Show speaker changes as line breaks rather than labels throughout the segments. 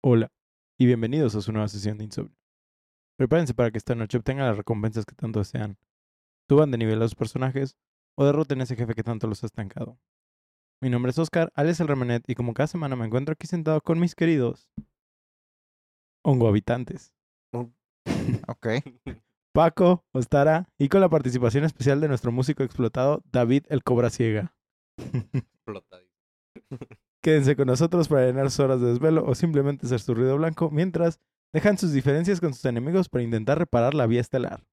Hola y bienvenidos a su nueva sesión de insomnio. Prepárense para que esta noche obtengan las recompensas que tanto desean, suban de nivel a sus personajes o derroten a ese jefe que tanto los ha estancado. Mi nombre es Oscar, alias el Remenet, y como cada semana me encuentro aquí sentado con mis queridos hongo habitantes.
Ok.
Paco, Ostara y con la participación especial de nuestro músico explotado David el Cobra Ciega.
explotadísimo.
Quédense con nosotros para llenar sus horas de desvelo o simplemente ser su ruido blanco mientras dejan sus diferencias con sus enemigos para intentar reparar la vía estelar.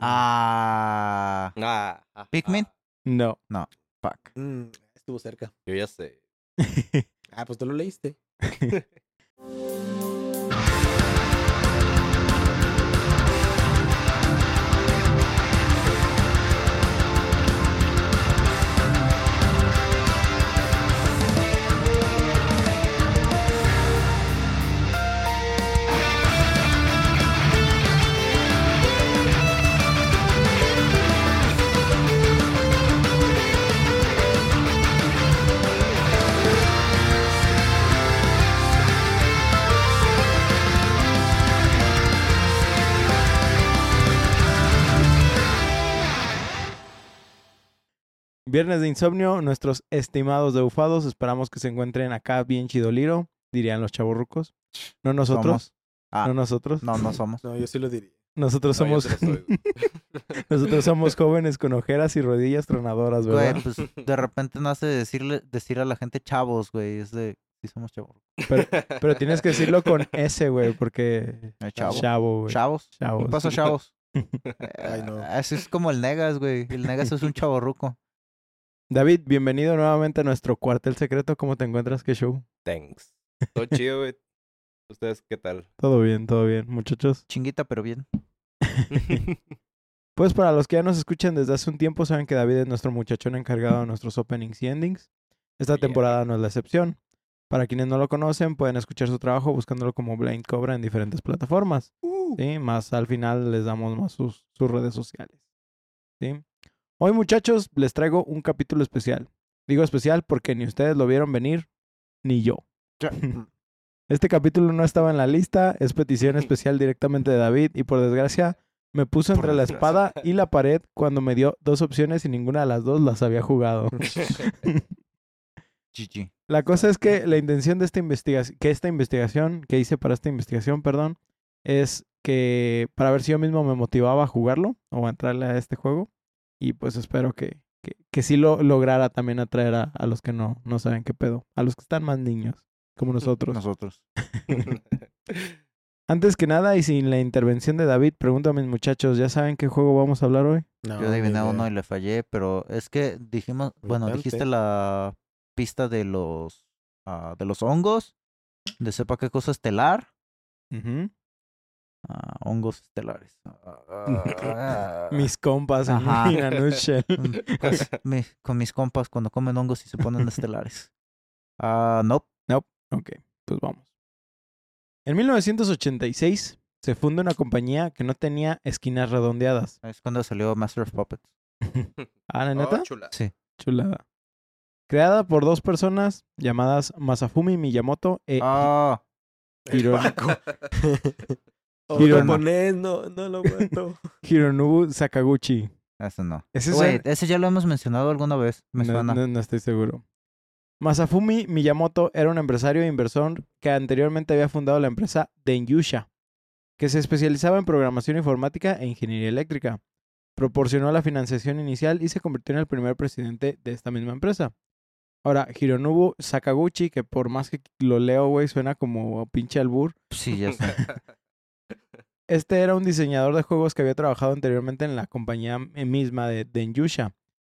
Ah.
Ah, ah,
Pikmin.
ah,
No.
Fuck.
Mm, estuvo cerca.
yo ya sé.
Ah, pues tú lo leíste.
Viernes de insomnio, nuestros estimados debufados, esperamos que se encuentren acá bien chidoliro, dirían los chavorrucos. No nosotros,
Ah,
no nosotros.
no, no somos.
No, yo sí lo diría.
Nosotros
No,
somos
soy,
nosotros somos jóvenes con ojeras y rodillas tronadoras, ¿verdad?
Güey, pues de repente nace decirle, decir a la gente chavos, güey. Es de. Sí, somos chavos.
Pero, pero tienes que decirlo con S, güey, porque
Eh, chavo.
chavo, güey.
Chavos.
Chavos.
¿Qué pasa, chavos?
Ay, no.
Eh, Eso es como el Negas, güey. El Negas es un chavorruco.
David, bienvenido nuevamente a nuestro cuartel secreto. ¿Cómo te encuentras? ¿Qué show?
Thanks. Todo chido, güey. ¿Ustedes qué tal?
Todo bien, todo bien, muchachos.
Chinguita, pero bien.
Pues para los que ya nos escuchan desde hace un tiempo, saben que David es nuestro muchachón encargado de nuestros openings y endings. Esta
Yeah.
temporada no es la excepción. Para quienes no lo conocen, pueden escuchar su trabajo buscándolo como Blind Cobra en diferentes plataformas. ¿sí? Más al final les damos más sus, sus redes sociales. ¿sí? Hoy, muchachos, les traigo un capítulo especial. Digo especial porque ni ustedes lo vieron venir, ni yo. Este capítulo no estaba en la lista, es petición especial directamente de David y por desgracia me puso entre la espada y la pared cuando me dio dos opciones y ninguna de las dos las había jugado.
GG.
La cosa es que la intención de esta investigación, que esta investigación, que hice para esta investigación, perdón, es que para ver si yo mismo me motivaba a jugarlo o a entrarle a este juego. Y pues espero que, que, que sí lo lograra también atraer a, a los que no, no saben qué pedo, a los que están más niños, como nosotros.
Nosotros.
Antes que nada y sin la intervención de David, pregunto a mis muchachos, ¿ya saben qué juego vamos a hablar hoy?
No,
Yo adiviné uno y le fallé, pero es que dijimos, bueno, dijiste la pista de los ah, de los hongos, de sepa qué cosa estelar,
Ujú.
Ah, hongos estelares. Ah,
Mis compas
Ajá. pues, mi- con mis compas cuando comen hongos y se ponen estelares. Ah, nope.
Ok, pues vamos. En 1986 se funda una compañía que no tenía esquinas redondeadas.
Es cuando salió Master of Puppets.
Ah, ¿la
Oh,
neta?
chula.
Sí.
Chulada. Creada por dos personas llamadas Masafumi Miyamoto e
Ah,
El
Hiro-
Paco. O
Hiro-
japonés, no, no lo aguanto.
Hironobu Sakaguchi.
ese no.
Ese
ese ya lo hemos mencionado alguna vez. Me
no,
suena.
no- no estoy seguro. Masafumi Miyamoto era un empresario e inversor que anteriormente había fundado la empresa Denyusha, que se especializaba en programación informática e ingeniería eléctrica. Proporcionó la financiación inicial y se convirtió en el primer presidente de esta misma empresa. Ahora, Hironobu Sakaguchi, que por más que lo leo, güey, suena como pinche albur.
Sí, ya sé.
Este era un diseñador de juegos que había trabajado anteriormente en la compañía misma de Denyusha.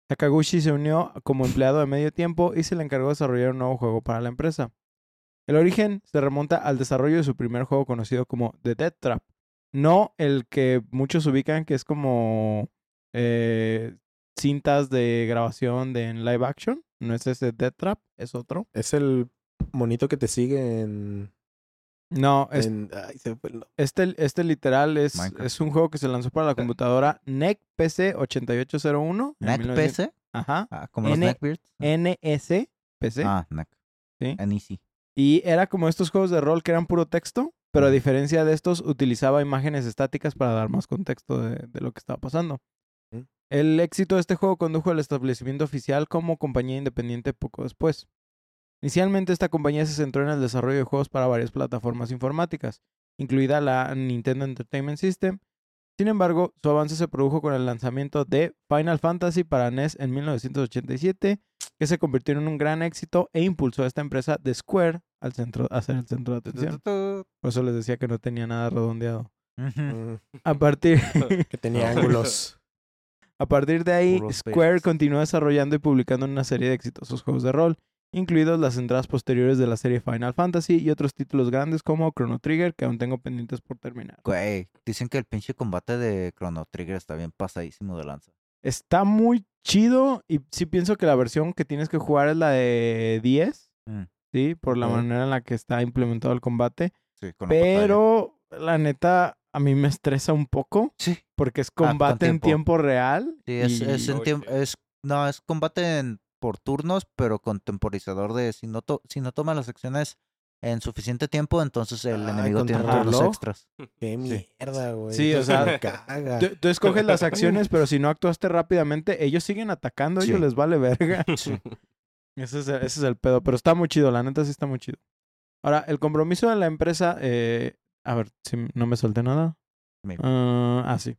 Sakaguchi se unió como empleado de medio tiempo y se le encargó de desarrollar un nuevo juego para la empresa. El origen se remonta al desarrollo de su primer juego conocido como The Death Trap. No el que muchos ubican que es como eh, cintas de grabación de en live action. No es ese Death Trap, es otro.
Es el monito que te sigue en...
No, es,
en- ay, se me fue el nombre.
Este, este literal es,
Minecraft.
es un juego que se lanzó para la computadora NEC PC 8801. en
Neck
1900
PC.
Ajá.
Ah, como los
N-
neckbeards.
NS PC.
Ah, neck.
Sí.
NEC.
Y era como estos juegos de rol que eran puro texto, pero a diferencia de estos, utilizaba imágenes estáticas para dar más contexto de, de lo que estaba pasando.
Mm.
El éxito de este juego condujo al establecimiento oficial como compañía independiente poco después. Inicialmente esta compañía se centró en el desarrollo de juegos para varias plataformas informáticas, incluida la Nintendo Entertainment System. Sin embargo, su avance se produjo con el lanzamiento de Final Fantasy para NES en 1987, que se convirtió en un gran éxito e impulsó a esta empresa de Square al centro, a ser el centro de atención. Por eso les decía que no tenía nada redondeado.
Mm,
A partir,
que tenía ángulos.
a partir de ahí, Square continuó desarrollando y publicando una serie de exitosos juegos de rol, incluidos las entradas posteriores de la serie Final Fantasy y otros títulos grandes como Chrono Trigger, que aún tengo pendientes por terminar.
Güey, dicen que el pinche combate de Chrono Trigger está bien pasadísimo de lanza.
Está muy chido y sí pienso que la versión que tienes que jugar es la de 10,
Mm,
¿sí? Por la manera en la que está implementado el combate.
sí, con.
Pero la neta, a mí me estresa un poco
Sí,
porque es
Ah,
combate en
tiempo.
real.
sí, es,
y-
es, en tiemp- es- no, es combate en- por turnos, pero con temporizador de si no, to- si no tomas las acciones en suficiente tiempo, entonces el enemigo tiene
reloj.
extras.
Qué mierda, güey.
Sí, o sea,
caga.
Tú, tú escoges las acciones, pero si no actuaste rápidamente, ellos siguen atacando, a ellos
Sí.
les vale verga.
Sí.
Ese es, el, ese es el pedo, pero está muy chido, la neta sí está muy chido. Ahora, el compromiso de la empresa, eh, a ver, si no me solté nada. Ah, ah, sí.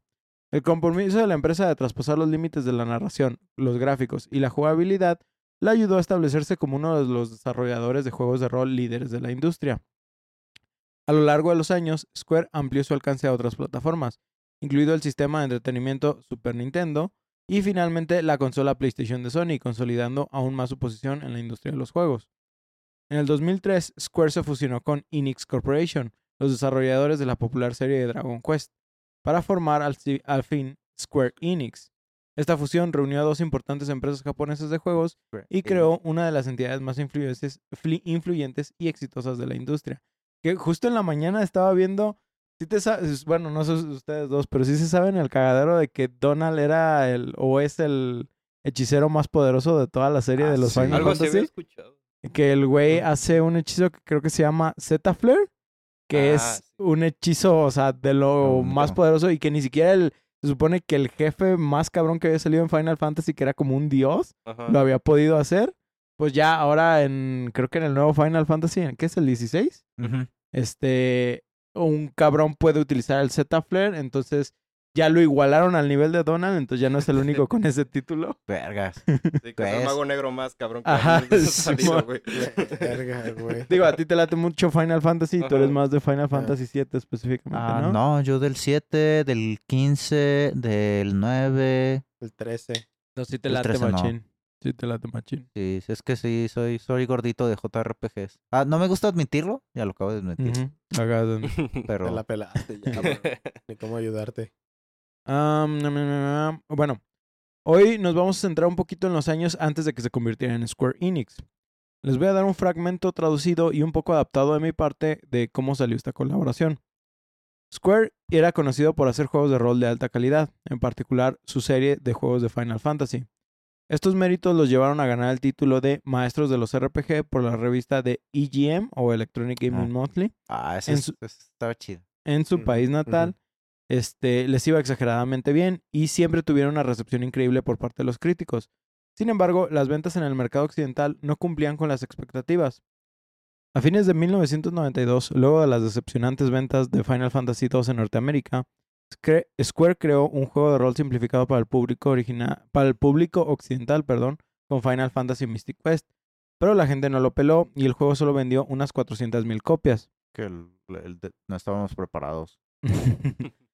El compromiso de la empresa de traspasar los límites de la narración, los gráficos y la jugabilidad la ayudó a establecerse como uno de los desarrolladores de juegos de rol líderes de la industria. A lo largo de los años, Square amplió su alcance a otras plataformas, incluido el sistema de entretenimiento Super Nintendo y finalmente la consola PlayStation de Sony, consolidando aún más su posición en la industria de los juegos. En el 2003, Square se fusionó con Enix Corporation, los desarrolladores de la popular serie de Dragon Quest, para formar al, fin Square Enix. Esta fusión reunió a dos importantes empresas japonesas de juegos y creó una de las entidades más influyentes, y exitosas de la industria. Que justo en la mañana estaba viendo, si te sabes, bueno, no sé ustedes dos, pero sí se saben el cagadero de que Donald era el, o es el hechicero más poderoso de toda la serie
Ah,
de los
sí.
Final
Algo así había escuchado.
Que el güey hace un hechizo que creo que se llama Zeta Flare, que
Ah,
es un hechizo, o sea, de lo más
no.
poderoso y que ni siquiera el, se supone que el jefe más cabrón que había salido en Final Fantasy, que era como un dios,
Ajá.
lo había podido hacer. Pues ya ahora en, creo que en el nuevo Final Fantasy, ¿en qué es el 16?
Ujú.
Este, un cabrón puede utilizar el Zeta Flare, entonces ya lo igualaron al nivel de Donald, entonces ya no es el único con ese título.
Vergas.
Sí, que es el
¿Ves?
mago negro más cabrón que
Ajá,
salido, güey.
Verga, güey.
Digo, a ti te late mucho Final Fantasy y tú eres
Ajá.
más de Final Fantasy 7 específicamente,
Ah,
¿no?
no, yo del 7, del 15, del 9.
El 13.
No, sí te
El
late
13 no.
machín. Sí te late machín.
Sí, es que sí, soy, soy gordito de JRPGs. Ah, no me gusta admitirlo, ya lo acabo de admitir.
Donde-
Te
Pero
la pelaste ya. Ni cómo ayudarte.
Bueno, hoy nos vamos a centrar un poquito en los años antes de que se convirtiera en Square Enix. Les voy a dar un fragmento traducido y un poco adaptado de mi parte de cómo salió esta colaboración. Square era conocido por hacer juegos de rol de alta calidad, en particular su serie de juegos de Final Fantasy. Estos méritos los llevaron a ganar el título de Maestros de los RPG por la revista de EGM o Electronic Gaming
Ah.
Monthly
ah, ese,
en
es-
su-
ese estaba chido.
en su país natal. Este, les iba exageradamente bien y siempre tuvieron una recepción increíble por parte de los críticos. Sin embargo, las ventas en el mercado occidental no cumplían con las expectativas. A fines de 1992, luego de las decepcionantes ventas de Final Fantasy II en Norteamérica, Square creó un juego de rol simplificado para el público original, para el público occidental, perdón, con Final Fantasy Mystic Quest. Pero la gente no lo peló y el juego solo vendió unas 400.000 copias.
Que el- el de- no estábamos preparados.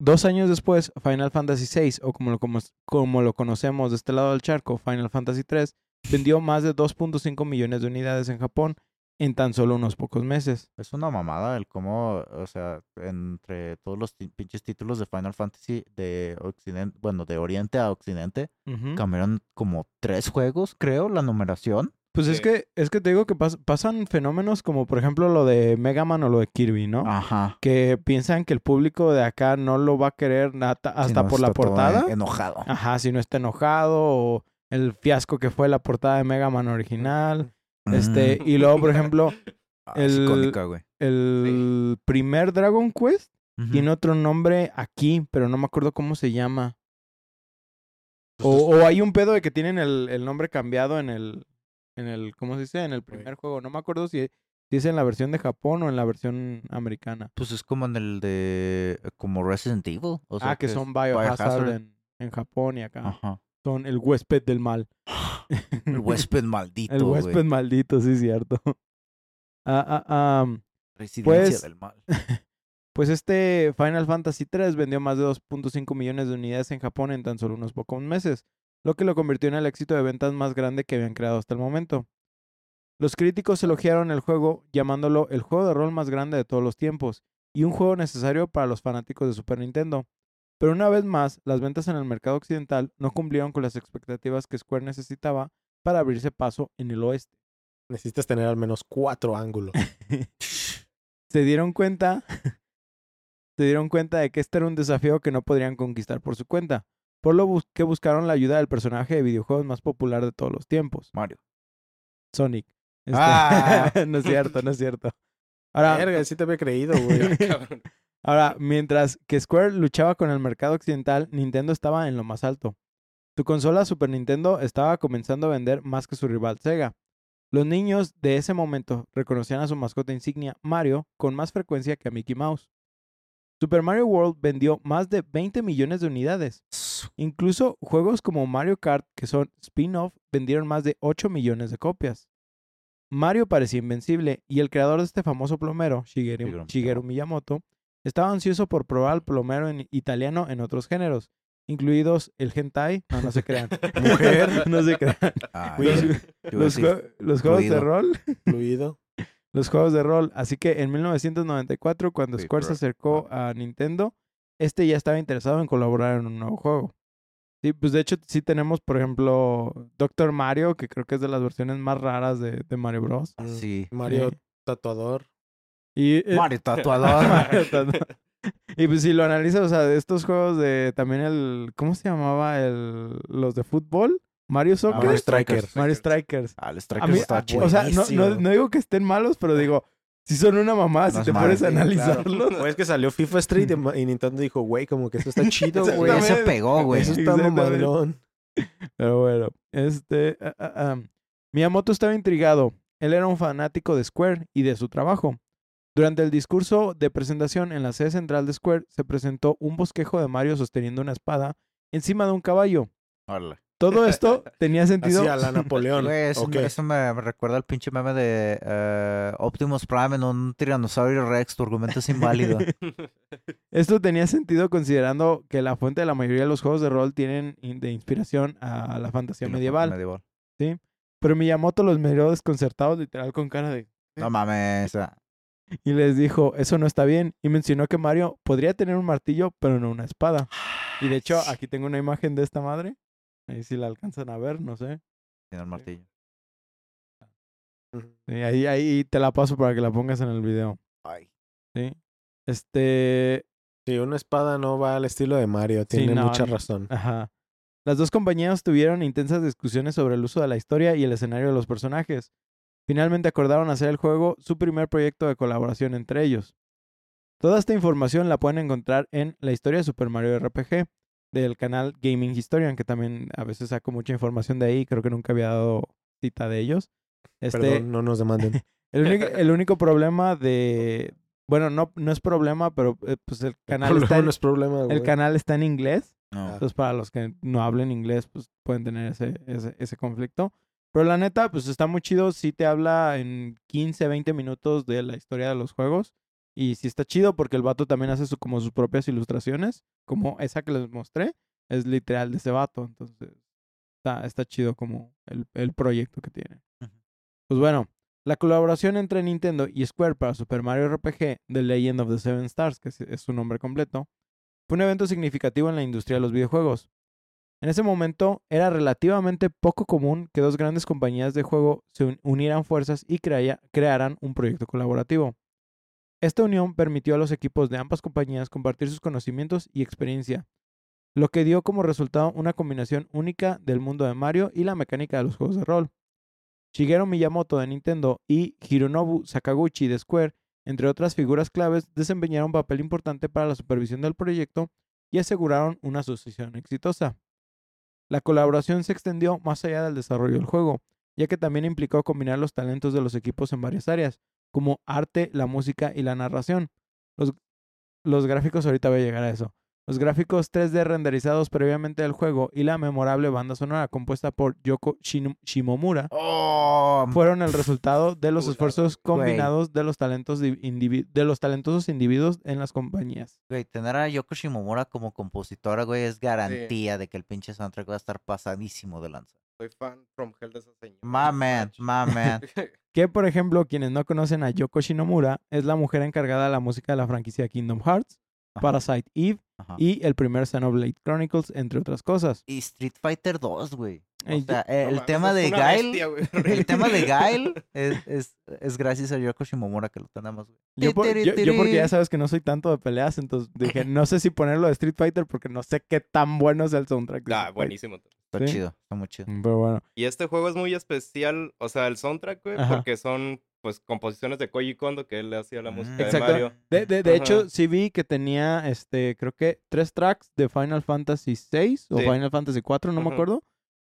Dos años después, Final Fantasy VI, o como lo, como, como lo conocemos de este lado del charco, Final Fantasy III, vendió más de 2.5 millones de unidades en Japón en tan solo unos pocos meses.
Es una mamada el cómo, o sea, entre todos los pinches títulos de Final Fantasy de Occidente, bueno, de Oriente a Occidente, cambiaron como tres juegos, creo, la numeración.
Pues es que, es que te digo que pas- pasan fenómenos como por ejemplo lo de Mega Man o lo de Kirby, ¿no?
Ajá.
Que piensan que el público de acá no lo va a querer
Si
hasta
no,
por la portada.
en- enojado.
Ajá, si no está enojado o el fiasco que fue la portada de Mega Man original. Este, y luego, por ejemplo,
Ah,
el-
icónica, güey.
el primer Dragon Quest tiene otro nombre aquí, pero no me acuerdo cómo se llama. O, o hay un pedo de que tienen el, el nombre cambiado en el, en el, ¿cómo se dice? En el primer juego. No me acuerdo si, si es en la versión de Japón o en la versión americana.
Pues es como en el de. Como Resident Evil. O sea,
ah, que, son Biohazard,
Biohazard.
En, en Japón y acá.
Ajá.
Son el huésped del mal.
El huésped maldito.
el huésped
güey.
maldito, sí, cierto. Ah, ah, ah,
Residencia
pues-
del mal.
Pues este Final Fantasy III vendió más de 2.5 millones de unidades en Japón en tan solo unos pocos meses, lo que lo convirtió en el éxito de ventas más grande que habían creado hasta el momento. Los críticos elogiaron el juego llamándolo el juego de rol más grande de todos los tiempos y un juego necesario para los fanáticos de Super Nintendo. Pero una vez más, las ventas en el mercado occidental no cumplieron con las expectativas que Square necesitaba para abrirse paso en el oeste.
Necesitas tener al menos cuatro ángulos.
se dieron cuenta se dieron cuenta de que este era un desafío que no podrían conquistar por su cuenta, por lo que buscaron la ayuda del personaje de videojuegos más popular de todos los tiempos,
Mario.
Sonic. Este,
Ah.
no es cierto, no es cierto. Ahora,
Verga, sí te había creído, güey.
Ahora, mientras que Square luchaba con el mercado occidental, Nintendo estaba en lo más alto. Su consola Super Nintendo estaba comenzando a vender más que su rival Sega. Los niños de ese momento reconocían a su mascota insignia, Mario, con más frecuencia que a Mickey Mouse. Super Mario World vendió más de 20 millones de unidades. Incluso juegos como Mario Kart, que son spin-off, vendieron más de 8 millones de copias. Mario parecía invencible y el creador de este famoso plomero, Shigeru, Miyamoto, estaba ansioso por probar el plomero en italiano en otros géneros, incluidos el hentai, no, no se crean,
Mujer.
no se crean,
Ah,
los,
yo iba a
los
decir,
jue- los juegos de rol,
Fluido.
Los juegos de rol. Así que en 1994, cuando
Sí,
Square se
pero-
acercó a Nintendo, este ya estaba interesado en colaborar en un nuevo juego. Sí, pues de hecho sí tenemos, por ejemplo, Doctor Mario, que creo que es de las versiones más raras de, de Mario Bros.
Mm,
Sí.
Mario
Sí.
tatuador.
Y, eh,
Mario tatuador.
Mario Tatuador. y pues si lo analizas, o sea, de estos juegos de también el, ¿cómo se llamaba? El, los de fútbol, Mario Soccer,
Mario Striker.
Mario Strikers.
Ah, el Strikers
mí,
está chido.
o sea, no, no,
Buenísimo.
no digo que estén malos, pero digo, si son una mamá, si
es
te pones a analizarlos.
Pues que salió FIFA Street y Nintendo dijo, güey, como que eso está chido, güey.
Ya se pegó, güey.
Eso está mamadrón.
Pero bueno, este. ah, ah, ah. Miyamoto estaba intrigado. Él era un fanático de Square y de su trabajo. Durante el discurso de presentación en la sede central de Square se presentó un bosquejo de Mario sosteniendo una espada encima de un caballo. Todo esto tenía sentido.
Así a la Napoleón.
Güey, eso,
¿o
me-
qué?
eso me, me recuerda al pinche meme de eh, Optimus Prime en un tiranosaurio Rex. Tu argumento es inválido.
Esto tenía sentido considerando que la fuente de la mayoría de los juegos de rol tienen in- de inspiración a la fantasía
Sí,
medieval.
medieval.
Pero Miyamoto los miró desconcertados, literal, con cara de.
No mames.
Y les dijo, eso no está bien. Y mencionó que Mario podría tener un martillo, pero no una espada. Y de hecho, aquí tengo una imagen de esta madre. Ahí si la alcanzan a ver, no sé.
Tiene el martillo.
Sí, ahí, ahí te la paso para que la pongas en el video.
Ay.
Sí. Este.
Sí, una espada no va al estilo de Mario. Tiene
no,
mucha razón.
Ajá. Las dos compañías tuvieron intensas discusiones sobre el uso de la historia y el escenario de los personajes. Finalmente acordaron hacer el juego su primer proyecto de colaboración entre ellos. Toda esta información la pueden encontrar en la historia de Super Mario RPG del canal Gaming Historian, que también a veces saco mucha información de ahí, creo que nunca había dado cita de ellos. Este,
Perdón, no nos demanden.
el, único, el único problema de... Bueno, no, no es problema, pero eh, pues el canal, está en,
no es problema, güey.
el canal está en inglés.
No.
Entonces, para los que no hablen inglés, pues pueden tener ese, ese, ese conflicto. Pero la neta, pues está muy chido. Sí te habla en 15, 20 minutos de la historia de los juegos. Y sí está chido porque el vato también hace su, como sus propias ilustraciones. Como esa que les mostré. Es literal de ese vato. Entonces, está, está chido como el, el proyecto que tiene. Pues bueno, la colaboración entre Nintendo y Square para Super Mario RPG The Legend of the Seven Stars, que es- su nombre completo, fue un evento significativo en la industria de los videojuegos. En ese momento era relativamente poco común que dos grandes compañías de juego se un- unieran fuerzas y crearan un proyecto colaborativo. Esta unión permitió a los equipos de ambas compañías compartir sus conocimientos y experiencia, lo que dio como resultado una combinación única del mundo de Mario y la mecánica de los juegos de rol. Shigeru Miyamoto de Nintendo y Hironobu Sakaguchi de Square, entre otras figuras claves, desempeñaron un papel importante para la supervisión del proyecto y aseguraron una sucesión exitosa. La colaboración se extendió más allá del desarrollo del juego, ya que también implicó combinar los talentos de los equipos en varias áreas, como arte, la música y la narración. Los, los gráficos, ahorita voy a llegar a eso. Los gráficos 3D renderizados previamente del juego y la memorable banda sonora compuesta por Yoko Shino- Shimomura
Oh,
fueron el resultado de los esfuerzos combinados de los talentos de los talentosos individuos en las compañías.
güey, tener a Yoko Shimomura como compositora, güey, es garantía de que el pinche soundtrack va a estar pasadísimo de lanza.
Soy fan from hell de esa señora.
My man,
Mach.
my man.
Que, por ejemplo, quienes no conocen a Yoko Shinomura, es la mujer encargada de la música de la franquicia Kingdom Hearts,
Ajá,
Parasite Eve
ajá.
y el primer Xenoblade Chronicles, entre otras cosas.
Y Street Fighter 2, güey. O sea, el tema de
bestia, güey,
el tema de. Guile es, es, es gracias a Yoko Shimomura que lo tenemos, güey.
Yo, por- yo- yo porque ya sabes que no soy tanto de peleas, entonces dije, no sé si ponerlo de Street Fighter porque no sé qué tan bueno es el soundtrack.
Ah, buenísimo.
Está
Sí.
chido, está muy chido.
Pero bueno,
Y este juego es muy especial, o sea, el soundtrack, güey,
Ajá.
porque son, pues, composiciones de Koji Kondo, que él le hacía la música de
Exacto.
Mario.
de, de, de hecho sí vi que tenía, este, creo que tres tracks de Final Fantasy VI o
Sí.
Final Fantasy IV, no me
Ajá.
acuerdo.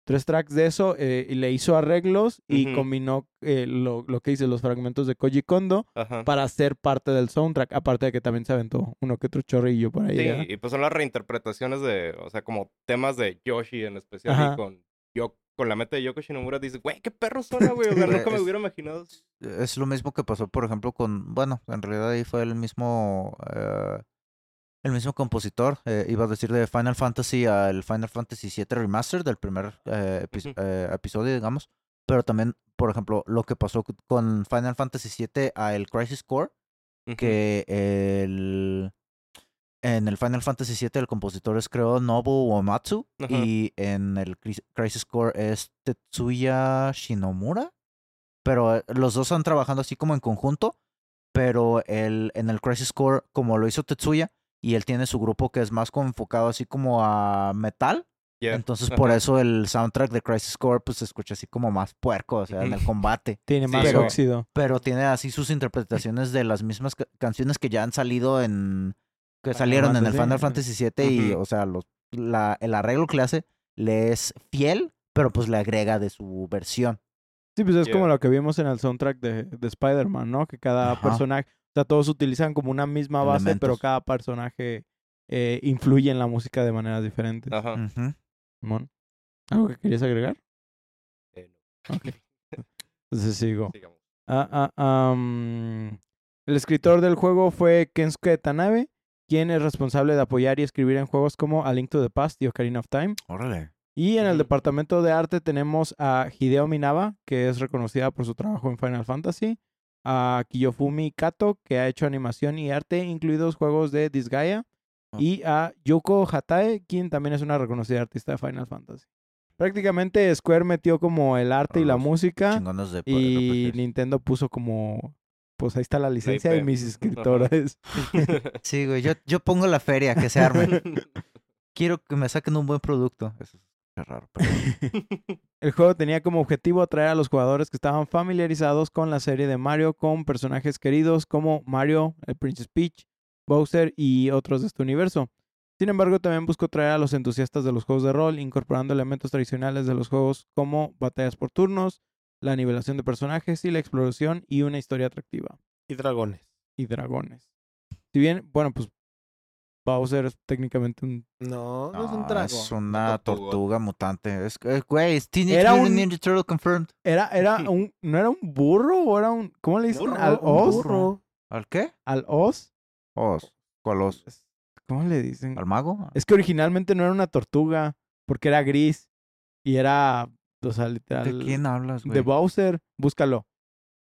Tres tracks de eso eh, y le hizo arreglos y combinó eh, lo, lo que dice, los fragmentos de Koji Kondo
Ajá.
para ser parte del soundtrack, aparte de que también se aventó uno que otro chorrillo por ahí.
Sí, y pues son las reinterpretaciones de, o sea, como temas de Yoshi en especial
Ajá.
y con yo con la mente de Yoko Shinomura dices, güey, qué perro suena, güey. O sea, nunca me hubiera imaginado.
Es lo mismo que pasó, por ejemplo, con. Bueno, en realidad ahí fue el mismo. eh, el mismo compositor. eh, iba a decir de Final Fantasy al Final Fantasy VII Remastered, del primer eh, epi-
Ujú.
eh, episodio, digamos. Pero también, por ejemplo, lo que pasó con Final Fantasy VII a el Crisis Core, que el. En el Final Fantasy VII el compositor es creo Nobu Uematsu y en el Cris- Crisis Core es Tetsuya Shinomura. Pero eh, los dos están trabajando así como en conjunto, pero el, en el Crisis Core como lo hizo Tetsuya y él tiene su grupo que es más enfocado así como a metal,
Yeah.
entonces por eso el soundtrack de Crisis Core pues se escucha así como más puerco, o sea, en el combate.
Tiene
Sí,
más
pero-
óxido.
Pero tiene así sus interpretaciones de las mismas ca- canciones que ya han salido en. que salieron en el
Fantasy.
Final Fantasy VII y, o sea, los, la, el arreglo que le hace le es fiel, pero pues le agrega de su versión.
Sí, pues es como lo que vimos en el soundtrack de, de Spider-Man, ¿no? Que cada personaje, o sea, todos utilizan como una misma base, pero cada personaje eh, influye en la música de maneras diferentes.
Ajá.
Simón, ¿Algo que querías agregar?
Eh, no.
Ok. Entonces sigo.
Sigamos.
Ah, ah, am, el escritor del juego fue Kensuke Tanabe, quien es responsable de apoyar y escribir en juegos como A Link to the Past y Ocarina of Time.
Órale.
Y en el
Ujú.
departamento de arte tenemos a Hideo Minaba, que es reconocida por su trabajo en Final Fantasy, a Kiyofumi Kato, que ha hecho animación y arte, incluidos juegos de Disgaea,
Oh.
y a Yuko Hatae, quien también es una reconocida artista de Final Fantasy. Prácticamente Square metió como el arte y la
Los
música,
de
y
RPGs.
Nintendo puso como, pues ahí está la licencia y
IP.
mis
Ajá.
escritores.
Sí, güey, yo, yo pongo la feria, que se arme. Quiero que me saquen un buen producto. Eso es raro, pero...
El juego tenía como objetivo atraer a los jugadores que estaban familiarizados con la serie de Mario con personajes queridos como Mario, el Princess Peach, Bowser y otros de este universo. Sin embargo, también buscó atraer a los entusiastas de los juegos de rol, incorporando elementos tradicionales de los juegos como batallas por turnos, la nivelación de personajes y la exploración y una historia atractiva.
Y dragones.
Y dragones. Si bien, bueno, pues Bowser es técnicamente un...
No, no es un
No,
dragón.
es una
tortuga.
tortuga mutante. Es, eh, güey, es Teenage
Era
Mutant
un-
Ninja Turtle confirmed.
Era, era un... ¿No era un burro o era un... ¿Cómo le dicen?
Burro,
¿Al os?
burro.
¿Al qué?
¿Al os?
Os. ¿Cuál os?
¿Cómo le dicen?
¿Al mago?
Es que originalmente no era una tortuga, porque era gris. Y era, o sea, literal.
¿De quién hablas, güey?
De Bowser. Búscalo.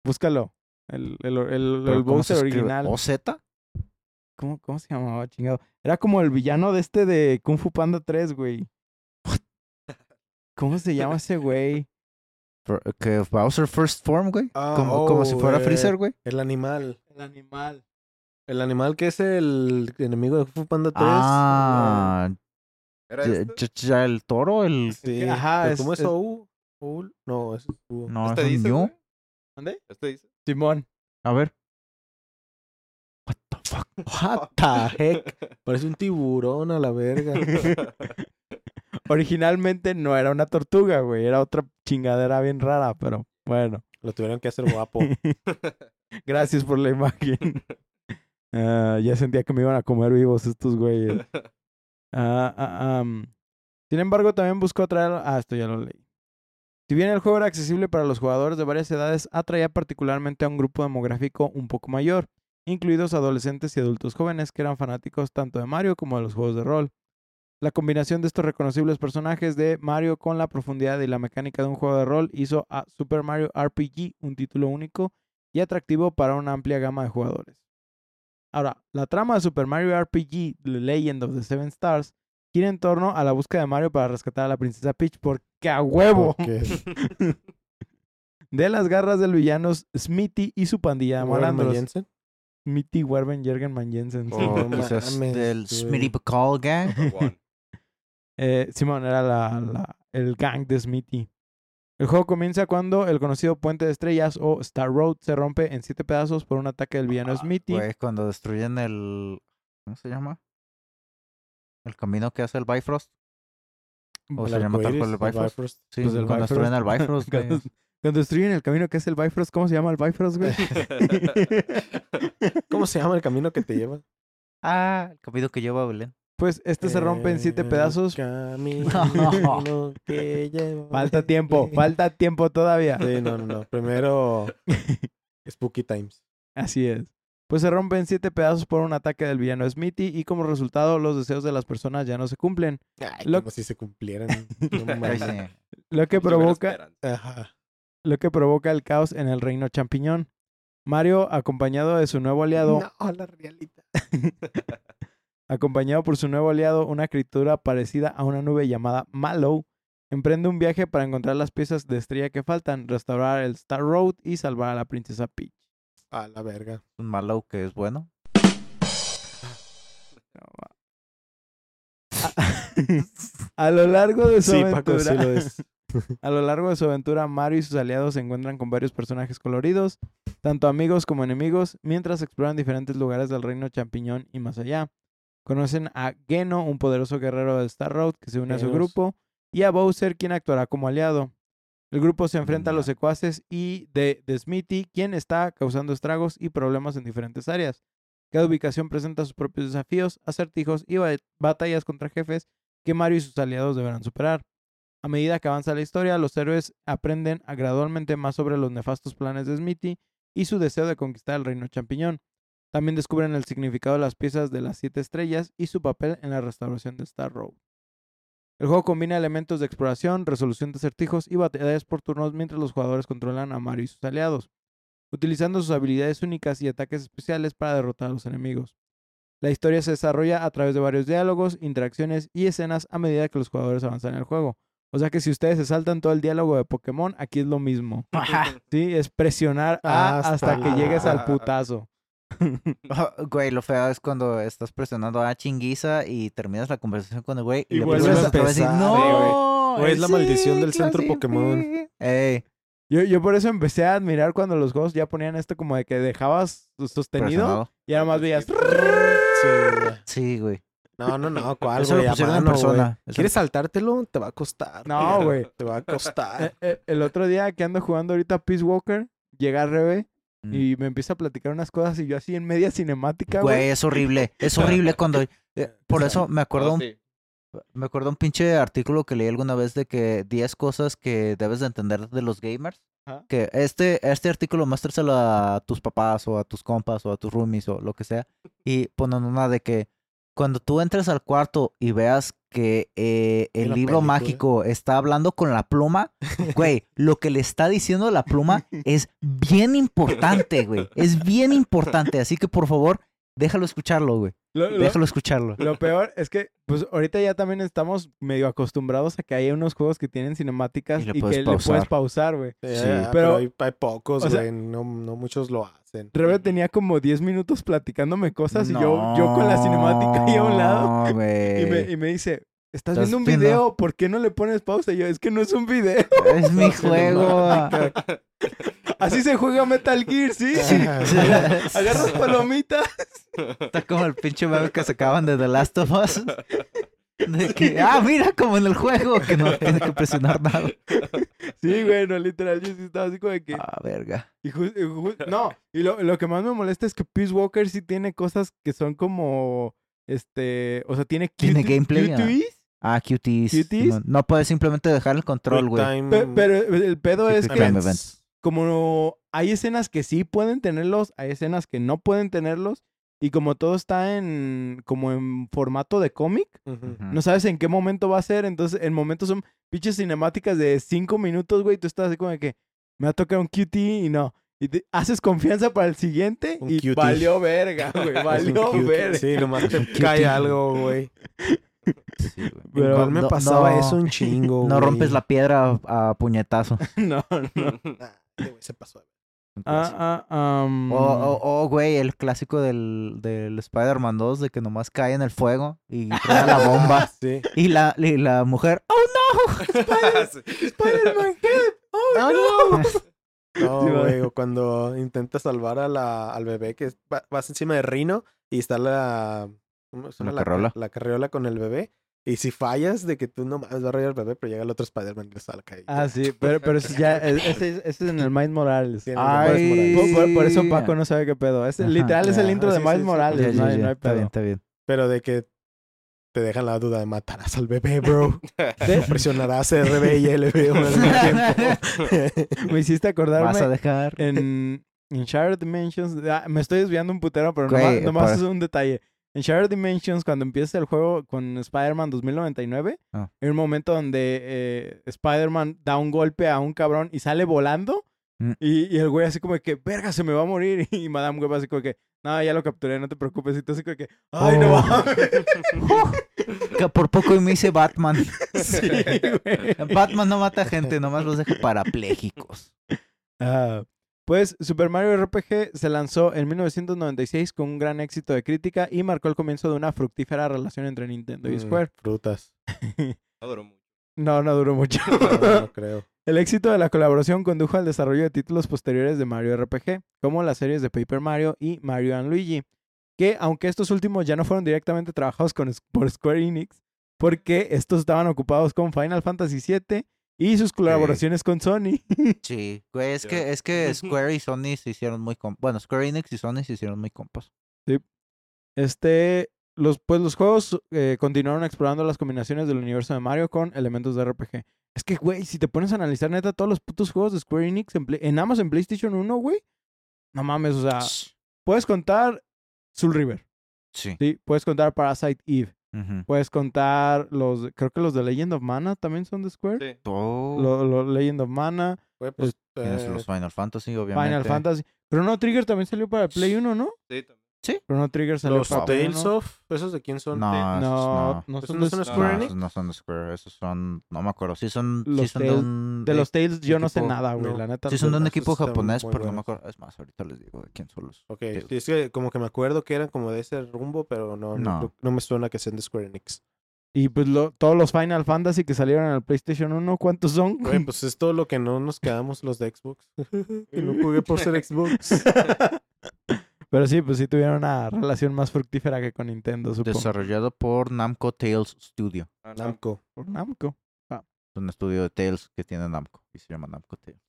Búscalo. El, el, el,
¿Pero
el Bowser original.
¿OZ?
¿Cómo, ¿Cómo se llamaba, chingado? Era como el villano de este de Kung Fu Panda 3, güey. ¿Cómo se llama ese güey?
¿Que Bowser First Form, güey?
Ah,
como, como si
oh,
fuera
eh,
Freezer, güey.
El animal.
El animal.
El animal que es el enemigo de Kung Fu Panda 3.
Ah,
¿Era este?
el toro, el...
Sí.
Ajá, es-
¿Cómo es
es-
OU? No, eso es.
No,
¿Este
es un
dice?
¿Dónde?
¿Este dice?
Simón.
A ver.
What the heck? Parece un tiburón a la verga.
Originalmente no era una tortuga, güey. Era otra chingadera bien rara, pero bueno.
Lo tuvieron que hacer guapo.
Gracias por la imagen. Ah, ya sentía que me iban a comer vivos estos güeyes. Ah, ah. Sin embargo, también buscó atraer... Ah, esto ya lo leí. Si bien el juego era accesible para los jugadores de varias edades, atraía particularmente a un grupo demográfico un poco mayor, incluidos adolescentes y adultos jóvenes que eran fanáticos tanto de Mario como de los juegos de rol. La combinación de estos reconocibles personajes de Mario con la profundidad y la mecánica de un juego de rol hizo a Super Mario RPG un título único y atractivo para una amplia gama de jugadores. Ahora, la trama de Super Mario RPG The Legend of the Seven Stars gira en torno a la búsqueda de Mario para rescatar a la princesa Peach porque a huevo de las garras del villano Smithy y su pandilla de malandros. Smithy, Werben, Jürgen Man Jensen. sí.
Oh,
No
del. Smitty Bacall Gang.
Eh, Simón era la, la- el gang de Smithy. El juego comienza cuando el conocido puente de estrellas o Star Road se rompe en siete pedazos por un ataque del villano Smithy.
Güey, cuando destruyen el. ¿Cómo se llama? El camino que hace el Bifrost. O
El
se llama tal cual el Bifrost.
Bifrost.
Sí,
Pues el
cuando destruyen el Bifrost.
cuando, destruyen el camino que es el Bifrost, ¿cómo se llama el Bifrost, güey?
¿Cómo se llama el camino que te lleva?
Ah, el camino que lleva a Belén.
Pues este se rompe en siete pedazos.
camino que lleva a
Falta tiempo,
Belén.
falta tiempo todavía.
Sí, no, no, no. Primero Spooky Times.
Así es. Pues se rompe en siete pedazos por un ataque del villano Smithy y como resultado los deseos de las personas ya no se cumplen.
Ay,
Lo-
como si se cumplieran. No.
Lo que provoca.
Ajá.
Lo que provoca el caos en el reino champiñón. Mario, acompañado de su nuevo aliado,
No, la realita.
acompañado por su nuevo aliado, una criatura parecida a una nube llamada Mallow, emprende un viaje para encontrar las piezas de estrella que faltan, restaurar el Star Road y salvar a la princesa Peach.
A la verga.
Un malo que es bueno.
A lo largo de su
Sí, Paco,
aventura,
sí lo es.
a lo largo de su aventura, Mario y sus aliados se encuentran con varios personajes coloridos, tanto amigos como enemigos, mientras exploran diferentes lugares del reino champiñón y más allá. Conocen a Geno, un poderoso guerrero de Star Road que se une a su grupo, y a Bowser, quien actuará como aliado. El grupo se enfrenta a los secuaces y de, de Smithy, quien está causando estragos y problemas en diferentes áreas. Cada ubicación presenta sus propios desafíos, acertijos y ba- batallas contra jefes que Mario y sus aliados deberán superar. A medida que avanza la historia, los héroes aprenden gradualmente más sobre los nefastos planes de Smithy y su deseo de conquistar el reino champiñón. También descubren el significado de las piezas de las siete estrellas y su papel en la restauración de Star Road. El juego combina elementos de exploración, resolución de acertijos y batallas por turnos mientras los jugadores controlan a Mario y sus aliados, utilizando sus habilidades únicas y ataques especiales para derrotar a los enemigos. La historia se desarrolla a través de varios diálogos, interacciones y escenas a medida que los jugadores avanzan en el juego. O sea que si ustedes se saltan todo el diálogo de Pokémon, aquí es lo mismo. Sí, es presionar A hasta,
Hasta
que
la-
llegues al putazo.
Ah, Güey, lo feo es cuando estás presionando a chinguiza y terminas la conversación con el güey y,
Y
le
vuelves a
empezar,
no.
güey. Es la maldición del centro Pokémon.
fin". Ey,
Yo, yo por eso empecé a admirar cuando los juegos ya ponían esto como de que dejabas sostenido
presionado.
y ahora más veías.
Sí, güey. No, no, no. ¿Cuál,
Eso
güey?
lo
A mano, güey.
persona.
¿Quieres saltártelo? Te va a costar.
No, güey.
Te va a costar.
Eh, eh, El otro día que ando jugando ahorita Peace Walker, llega Rebe
Mm.
y me empieza a platicar unas cosas y yo así en media cinemática,
Güey,
güey.
es horrible. Es horrible cuando. eh, por eso me acuerdo
Oh,
un
sí.
Me acuerdo un pinche artículo que leí alguna vez de que 10 cosas que debes de entender de los gamers. Que este, este artículo muéstraselo a tus papás o a tus compas o a tus roomies o lo que sea. Y ponen una de que cuando tú entres al cuarto y veas que eh, el libro
película.
mágico está hablando con la pluma, güey, lo que le está diciendo la pluma es bien importante, güey. Es bien importante. Así que por favor, déjalo escucharlo, güey.
Lo, lo-
Déjalo escucharlo.
lo peor es que, pues ahorita ya también estamos medio acostumbrados a que hay unos juegos que tienen cinemáticas
Y le
y,
puedes
que le puedes
pausar.
güey.
Sí,
Sí.
pero,
Pero-
hay, hay pocos,
o sea-
güey. no, no muchos lo hacen.
Rebe tenía como 10 minutos platicándome cosas y yo, yo con la cinemática ahí a un lado. Y me, y me dice, estás
Estás
viendo un
viendo-
video, ¿por qué no le pones pausa? Y yo, es que no es un video.
Es mi juego.
Así se juega Metal Gear, ¿sí? Agarras palomitas.
Está como el pinche meme que sacaban de The Last of Us. De que, ah, mira, como en el juego, que no tiene que presionar nada.
Sí, güey, no, literal, yo sí estaba así como de que...
Ah, verga.
Y y no, y lo, lo que más me molesta es que Peace Walker sí tiene cosas que son como, este, o sea, tiene
¿Tiene gameplay, ah?
cuties,
Ah, cuties.
¿Cuties?
No, no puedes simplemente dejar el control, güey.
time
pe- pero el pedo es que
events.
como hay escenas que sí pueden tenerlos, hay escenas que no pueden tenerlos, y como todo está en, como en formato de cómic, no sabes en qué momento va a ser, entonces en momentos son pinches cinemáticas de cinco minutos, güey, tú estás así como de que me va a tocar un QT y no. Y te- haces confianza para el siguiente
Un
y
cutie.
valió verga, güey, valió verga.
Sí, nomás te cae algo, güey.
Sí, güey.
Pero
Igual me
no-
pasaba
no-
eso un chingo,
No
güey.
rompes la piedra a, a puñetazo.
No, no.
Ah, se pasó.
Ah, ah, um,
O, o, o, güey, el clásico del, del Spider-Man 2 de que nomás cae en el fuego y truena la bomba.
Sí.
Y la, y la mujer, ¡oh
Spider-Man Head. Oh, no.
No,
va.
güey, o cuando intentas salvar a la, al bebé que va- vas encima de Rino y está la... ¿Cómo se llama?
La carriola.
La carriola con el bebé. Y si fallas de que tú no mames, va a rayar el bebé, pero llega el otro Spider-Man y le sale caído.
Ah, sí, pero, pero ya, es- ese, es- en el Miles Morales.
Sí, en el de
Ay.
Miles Morales.
Por, eso Paco no sabe qué pedo. Es,
Ajá.
literal es el
Ah,
intro de
sí,
Miles
sí, sí.
Morales, no, hay,
ya,
no hay
Está
pedo.
bien, está bien.
Pero de que te dejan la duda de matarás al bebé, bro.
De-
Presionarás RB y LB al mismo tiempo.
me hiciste acordarme
Vas a dejar.
en, en Shattered Dimensions. ah, me estoy desviando un putero, pero
Güey,
nomás, es un detalle. En Shattered Dimensions, cuando empieza el juego con Spider-Man 2099,
Ah.
hay un momento donde eh, Spider-Man da un golpe a un cabrón y sale volando.
Mm.
Y, y el güey así como que, verga, se me va a morir. Y Madame Web así como que, no, ya lo capturé, no te preocupes. Y tú así como que, ay, no
Oh.
mames.
Que por poco y me hice Batman.
Sí, güey.
Batman no mata gente, nomás los deja parapléjicos.
Ah, pues Super Mario RPG se lanzó en 1996 con un gran éxito de crítica y marcó el comienzo de una fructífera relación entre Nintendo y
Mm,
Square.
Frutas.
No duró mucho.
No, no duró mucho.
No, no creo.
El éxito de la colaboración condujo al desarrollo de títulos posteriores de Mario RPG, como las series de Paper Mario y Mario and Luigi, que aunque estos últimos ya no fueron directamente trabajados con, por Square Enix, porque estos estaban ocupados con Final Fantasy VII y sus colaboraciones con Sony.
Sí, güey, es que, es que Square y Sony se hicieron muy compas. Bueno, Square Enix y Sony se hicieron muy compas.
Este, los, pues los juegos eh, continuaron explorando las combinaciones del universo de Mario con elementos de RPG. Es que, güey, si te pones a analizar neta todos los putos juegos de Square Enix en, Play- en Amazon PlayStation 1, güey. No mames, o sea, puedes contar Soul River,
Sí.
¿sí? Puedes contar Parasite Eve. Puedes contar los, creo que los de Legend of Mana también son de Square.
Sí.
Oh,
Lo, lo- Legend of Mana,
pues,
Tienes
eh,
los Final Fantasy, obviamente.
Final Fantasy. Chrono Trigger también salió para el Play 1, ¿no?
Sí, también.
Chrono Trigger salió
los
para
Tales
1.
of, ¿esos de quién son?
No,
No,
esos
no,
no.
¿Esos
son
no
de
son Square
No,
Enix?
esos no son de Square, esos son, no me acuerdo, sí son, sí son de un...
De los Tales yo no sé nada, güey,
no.
la neta.
Sí son de un equipo japonés, pero no me acuerdo. Es más, ahorita les digo de quién son los...
Ok,
Tales.
sí, es que como que me acuerdo que eran como de ese rumbo, pero no, no.
No.
me suena que sean de Square Enix.
Y pues lo- todos los Final Fantasy que salieron el PlayStation 1, ¿cuántos son?
Güey, pues es todo lo que no nos quedamos los de Xbox. que no jugué por ser Xbox.
Pero sí, pues sí tuvieron una relación más fructífera que con Nintendo, supongo.
Desarrollado por Namco Tales Studio.
Ah.
Namco.
Por Namco.
Es un estudio de Tales que tiene Namco y se llama Namco Tales.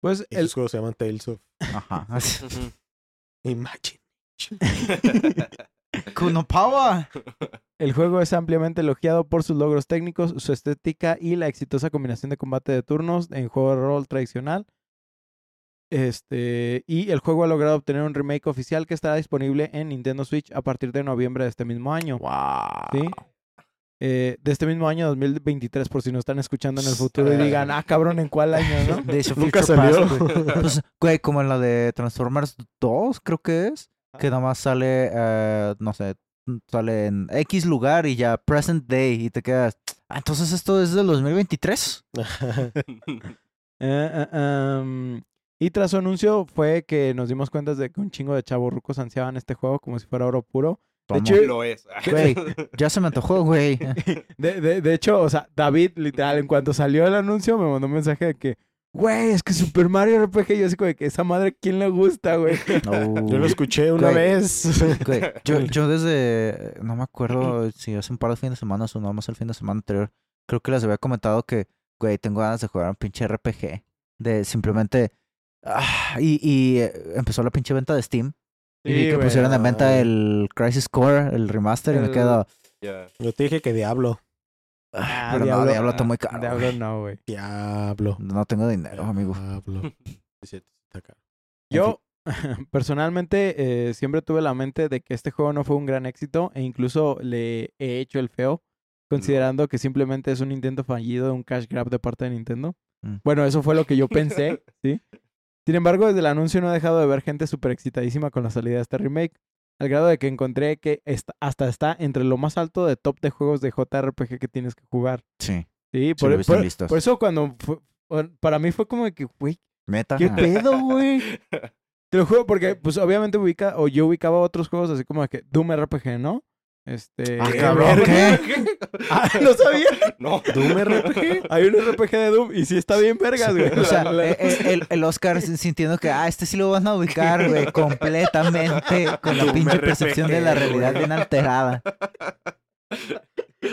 Pues el,
juegos se llaman Tales of
Ajá.
Imagine.
Kuno Power.
el juego es ampliamente elogiado por sus logros técnicos, su estética y la exitosa combinación de combate de turnos en juego de rol tradicional. Este, y el juego ha logrado obtener un remake oficial que estará disponible en Nintendo Switch a partir de noviembre de este mismo año.
Wow.
¿Sí? Eh, de este mismo año 2023, por si nos están escuchando en el futuro y digan, ah, cabrón, ¿en cuál año, no?
Of
Nunca salió.
Past, güey. Pues, güey, como en la de Transformers 2, creo que es. Que nada más sale, eh, no sé, sale en X lugar y ya present day y te quedas. Ah, entonces esto es del 2023.
Eh, eh, em, y tras su anuncio fue que nos dimos cuenta de que un chingo de chavos rucos ansiaban este juego como si fuera oro puro.
Tomo.
hecho,
Lo es.
Güey, ya se me antojó, güey.
De, de, de hecho, o sea, David, literal, en cuanto salió el anuncio, me mandó un mensaje de que, güey, es que Super Mario RPG, y yo así como de que esa madre, ¿quién le gusta, güey?
No.
Yo lo escuché una
Güey.
vez.
Güey, yo, yo desde, no me acuerdo si hace un par de fines de semana o no más el fin de semana anterior, creo que les había comentado que, güey, tengo ganas de jugar un pinche RPG. De simplemente, ah, y, y eh, empezó la pinche venta de Steam. y vi que pusieron en venta el Crisis Core, el remaster, y me quedo.
Yo te dije que diablo.
ah, pero no, Diablo está muy caro.
Diablo no, güey.
Diablo.
No tengo dinero, amigo.
Diablo. Está caro.
Yo, personalmente, eh, siempre tuve la mente de que este juego no fue un gran éxito e incluso le he hecho el feo, considerando que simplemente es un intento fallido de un cash grab de parte de Nintendo.
Mm.
Bueno, eso fue lo que yo pensé, ¿sí? Sin embargo, desde el anuncio no he dejado de ver gente súper excitadísima con la salida de este remake, al grado de que encontré que hasta está entre lo más alto de top de juegos de JRPG que tienes que jugar.
Sí,
Sí,
sí
por,
lo he visto en
por- por eso cuando fue- para mí fue como de que, güey,
Meta.
¿Qué pedo, güey? Te lo juro, porque pues obviamente ubica, o yo ubicaba otros juegos así como de que Doom RPG, ¿no? Este.
Ah, cabrón.
Ah, ¿no sabía?
No.
¿Doom RPG?
Hay un RPG de Doom y sí está bien vergas, güey.
O sea, eh, eh, el, el Oscar sintiendo que, ah, este sí lo van a ubicar, güey, completamente con la pinche
RPG,
percepción de la realidad
güey.
bien alterada.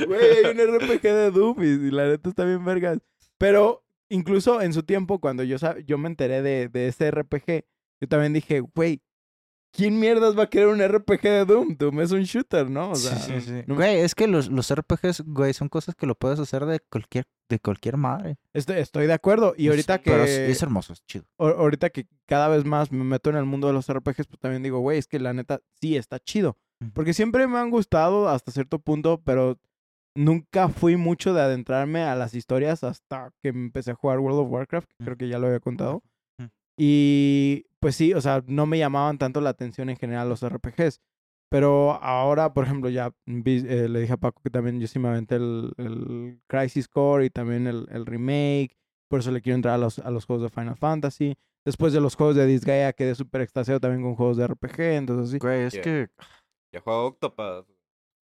Güey, hay un RPG de Doom y, y la neta está bien vergas. Pero incluso en su tiempo, cuando yo, yo me enteré de, de ese RPG, yo también dije, güey, ¿quién mierdas va a querer un RPG de Doom? Doom es un shooter, ¿no? O sea, no-
Güey, es que los, los RPGs, güey, son cosas que lo puedes hacer de cualquier, de cualquier madre.
estoy, estoy de acuerdo. Y ahorita que...
Pero es, es hermoso, es chido.
ahor- ahorita que cada vez más me meto en el mundo de los RPGs, pues también digo, güey, es que la neta sí está chido. Porque siempre me han gustado hasta cierto punto, pero nunca fui mucho de adentrarme a las historias hasta que empecé a jugar World of Warcraft, que creo que ya lo había contado. Y pues sí, o sea, no me llamaban tanto la atención en general los RPGs. Pero ahora, por ejemplo, ya vi- eh, le dije a Paco que también yo sí me aventé el, el Crisis Core y también el, el remake. Por eso le quiero entrar a los, a los juegos de Final Fantasy. Después de los juegos de Disgaea quedé súper extasiado también con juegos de RPG. Entonces sí.
Güey, es
Yeah.
que...
Ya juego Octopath.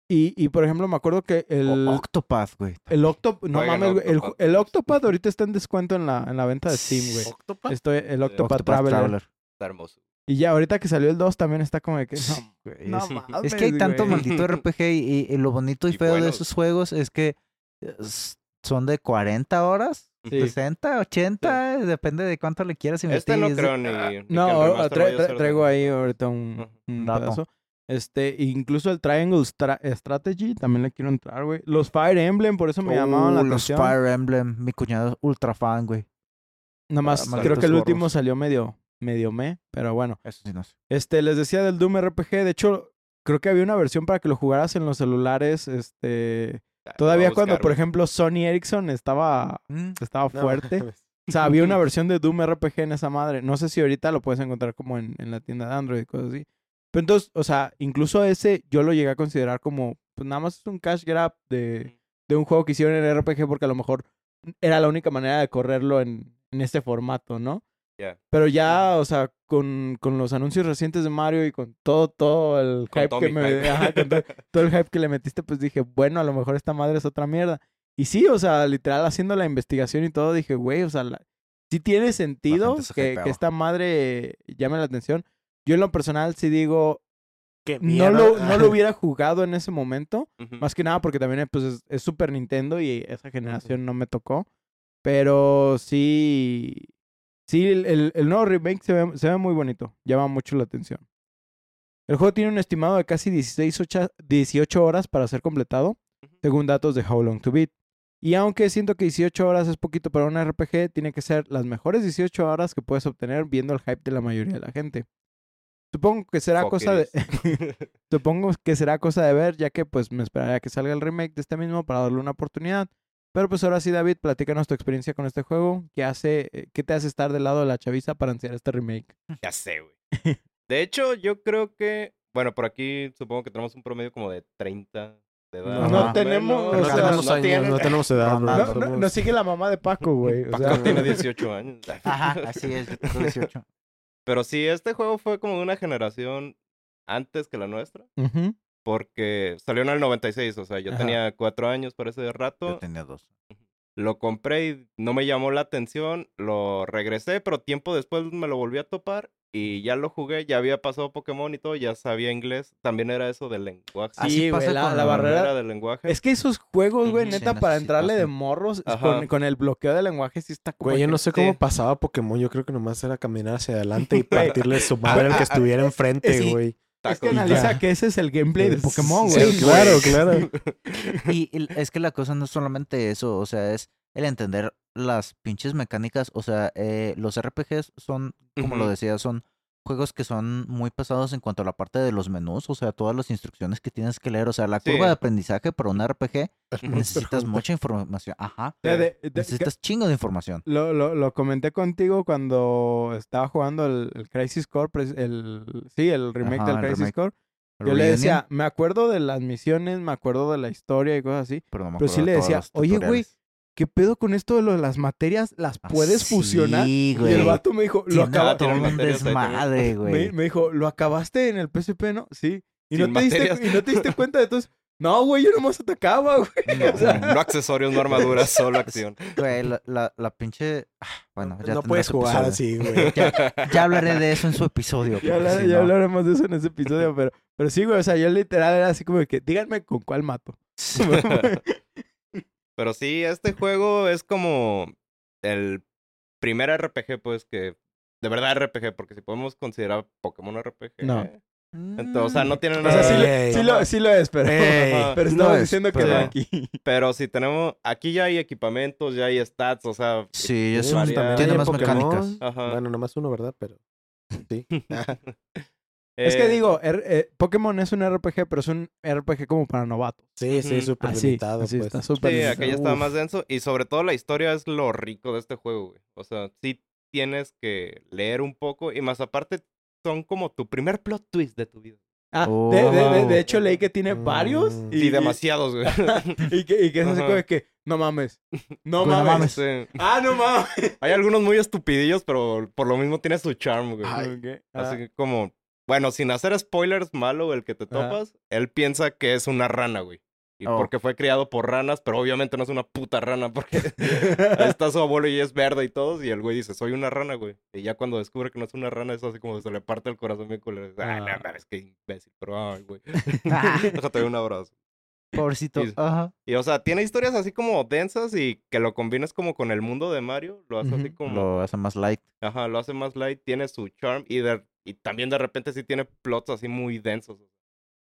Y, y por ejemplo, me acuerdo que el,
O- Octopath, güey.
el Octopath, no mames, güey, el,
Octopath.
el Octopath ahorita está en descuento en la, en la venta de Steam, güey.
¿Octopath?
Estoy, el Octopath,
Octopath
Traveler.
Traveler.
Está hermoso.
Y ya ahorita que salió el 2 también está como de que... No,
Güey,
no
es,
mames,
es que hay tanto maldito RPG y, y- y lo bonito y,
Y
feo de esos juegos es que son de 40 horas,
Sí.
60, 80, depende de cuánto le quieras invertir.
Este no creo ni. ni que
No,
el
tra- tra- traigo ahí ahorita un,
Ujú.
un
Dato.
Este, incluso el Triangle Stra- Strategy también le quiero entrar, güey. Los Fire Emblem, por eso me llamaban la
Uh, los
atención.
Fire Emblem, mi cuñado es ultra fan, güey.
Nada más,
Ah,
creo que el último salió medio, medio me, pero bueno.
Eso sí no sé.
Este, les decía del Doom RPG. De hecho, creo que había una versión para que lo jugaras en los celulares. Este,
Ah,
todavía cuando, por ejemplo, Sony Ericsson estaba,
Mm,
estaba fuerte. O sea, había una versión de Doom RPG en esa madre. No sé si ahorita lo puedes encontrar como en, en la tienda de Android y cosas así. Pero entonces, o sea, incluso ese yo lo llegué a considerar como, pues nada más es un cash grab de, de un juego que hicieron en RPG porque a lo mejor era la única manera de correrlo en, en este formato, ¿no?
Ya.
Pero ya, o sea, con, con los anuncios recientes de Mario y con todo, todo el
Con
hype que me...
hype.
ajá, con todo, todo el hype que le metiste, pues dije, bueno, a lo mejor esta madre es otra mierda. Y sí, o sea, literal haciendo la investigación y todo, dije, güey, o sea, la- sí tiene sentido que esta madre llame la atención. Yo en lo personal sí digo, no lo, no lo hubiera jugado en ese momento. Más que nada porque también pues, es, es Super Nintendo y esa generación no me tocó. Pero sí. Sí, el, el- el nuevo remake se ve, se ve muy bonito. Llama mucho la atención. El juego tiene un estimado de casi 16 ocha- 18 horas para ser completado, según datos de How Long to Beat. Y aunque siento que 18 horas es poquito para un RPG, tiene que ser las mejores 18 horas que puedes obtener viendo el hype de la mayoría de la gente. Supongo que será
Fuck
cosa de. Supongo que será cosa de ver, ya que pues me esperaría que salga el remake de este mismo para darle una oportunidad. Pero pues ahora sí, David, platícanos tu experiencia con este juego. ¿Qué hace, eh, qué te hace estar del lado de la chaviza para ansiar este remake?
Ya sé, güey. De hecho, yo creo que. Bueno, por aquí supongo que tenemos un promedio como de 30 de edad.
No,
o
tenemos, o
No
sea,
tenemos
no
años,
tienen-
no tenemos edad.
No, no,
No,
Somos-
no, no sigue la mamá de Paco, güey. o
Paco
sea,
tiene 18 años.
Ajá, así es, yo tengo 18.
Pero sí, este juego fue como de una generación antes que la nuestra. Porque salió en el 96, o sea, yo
Ajá.
tenía cuatro años para ese
Yo
rato.
tenía dos.
Lo compré y no me llamó la atención, lo regresé, pero tiempo después me lo volví a topar y ya lo jugué, ya había pasado Pokémon y todo, ya sabía inglés, también era eso del lenguaje.
Así
Sí, güey,
pasa
la,
con
la
la
barrera.
del lenguaje.
Es que esos juegos, güey.
Sí,
neta, para
necesitas
entrarle de morros,
Ajá.
con, con el bloqueo del lenguaje sí está como
Güey, yo
que-
no sé cómo
sí.
pasaba Pokémon. Yo creo que nomás era caminar hacia adelante y partirle su madre al que estuviera enfrente,
sí.
güey.
Es que analiza
Ya.
que ese es el gameplay de Pokémon,
sí,
güey.
claro, claro.
Y, y es que la cosa no es solamente eso, o sea, es el entender las pinches mecánicas. O sea, eh, los RPGs son, como lo decía, son juegos que son muy pesados en cuanto a la parte de los menús, o sea, todas las instrucciones que tienes que leer. O sea, la
Sí.
curva de aprendizaje para un RPG necesitas mucha información. Ajá.
De- de- de-
Necesitas chingo de información.
Lo, lo, lo comenté contigo cuando estaba jugando el, el Crisis Core, el, sí, el remake
Ajá,
del
el
Crisis
remake.
Core. Yo le decía, me acuerdo de las misiones, me acuerdo de la historia y cosas así.
pero, no me
pero sí le decía, "Oye, güey,
tutoriales".
¿Qué pedo con esto de lo de las materias? ¿Las
Ah,
puedes
sí,
fusionar? Y
güey.
el vato me dijo, lo
Tiene
acaba-
tiene
todo un desmadre,
me,
güey.
me dijo, ¿lo acabaste en el PSP, no? Sí. Y no,
Sin
te diste,
materias.
y no te diste cuenta de todo eso. No, güey, yo nomás atacaba, güey.
No,
O sea,
No accesorios, no armaduras, solo acción.
Güey, la, la, la pinche... ah, Bueno, ya
no puedes jugar así, güey.
Ya hablaré de eso en su episodio.
Ya,
porque
hablar-
si
ya
no-
hablaremos de eso en ese episodio, pero, pero sí, güey, o sea, yo literal era así como que, díganme con cuál mato.
Pero sí, este juego es como el primer RPG, pues, que... De verdad RPG, porque si podemos considerar Pokémon RPG...
No.
Entonces, o sea, no tienen
o sea, sí,
nada...
lo-
Ey.
sí lo, sí lo es, pero,
Ey.
pero
No
estamos
es,
diciendo que
pero-
no aquí.
Pero si tenemos... Aquí ya hay equipamientos, ya hay stats, o sea...
Sí, es
Sí,
un-
varía.
también
tiene más
Pokémon.
mecánicas.
Ajá.
Bueno, nomás uno, ¿verdad? Pero sí.
Es que
Eh,
digo, er- eh, Pokémon es un RPG, pero es un RPG como para novatos.
Sí, sí, súper limitado,
así
pues.
está súper
Sí,
limitado.
acá ya estaba más denso. Y sobre todo la historia es lo rico de este juego, güey. O sea, sí tienes que leer un poco. Y más aparte, son como tu primer plot twist de tu vida.
Ah, de, de- de- de
Oh.
hecho leí que tiene varios.
Mm.
Y,
Sí, demasiados, güey.
Y que, y que es así como de que, no mames, no mames.
Sí.
Ah, no mames.
Hay algunos muy estupidillos, pero por lo mismo tiene su charm, güey.
Ah,
Así que como... Bueno, sin hacer spoilers malo el que te
Ajá.
topas, él piensa que es una rana, güey. Y
Oh.
porque fue criado por ranas, pero obviamente no es una puta rana, porque ahí está su abuelo y es verde y todo, y el güey dice, soy una rana, güey. Y ya cuando descubre que no es una rana, es así como se le parte el corazón bien culero. Ah, no
Ah.
mames, qué imbécil, pero ay, güey.
Ah,
Déjate dar un abrazo.
Pobrecito.
Sí.
Ajá.
Y o sea, tiene historias así como densas y que lo combines como con el mundo de Mario, lo hace así como...
Lo hace más light.
Ajá, lo hace más light, tiene su charm y, de, y también de repente sí tiene plots así muy densos.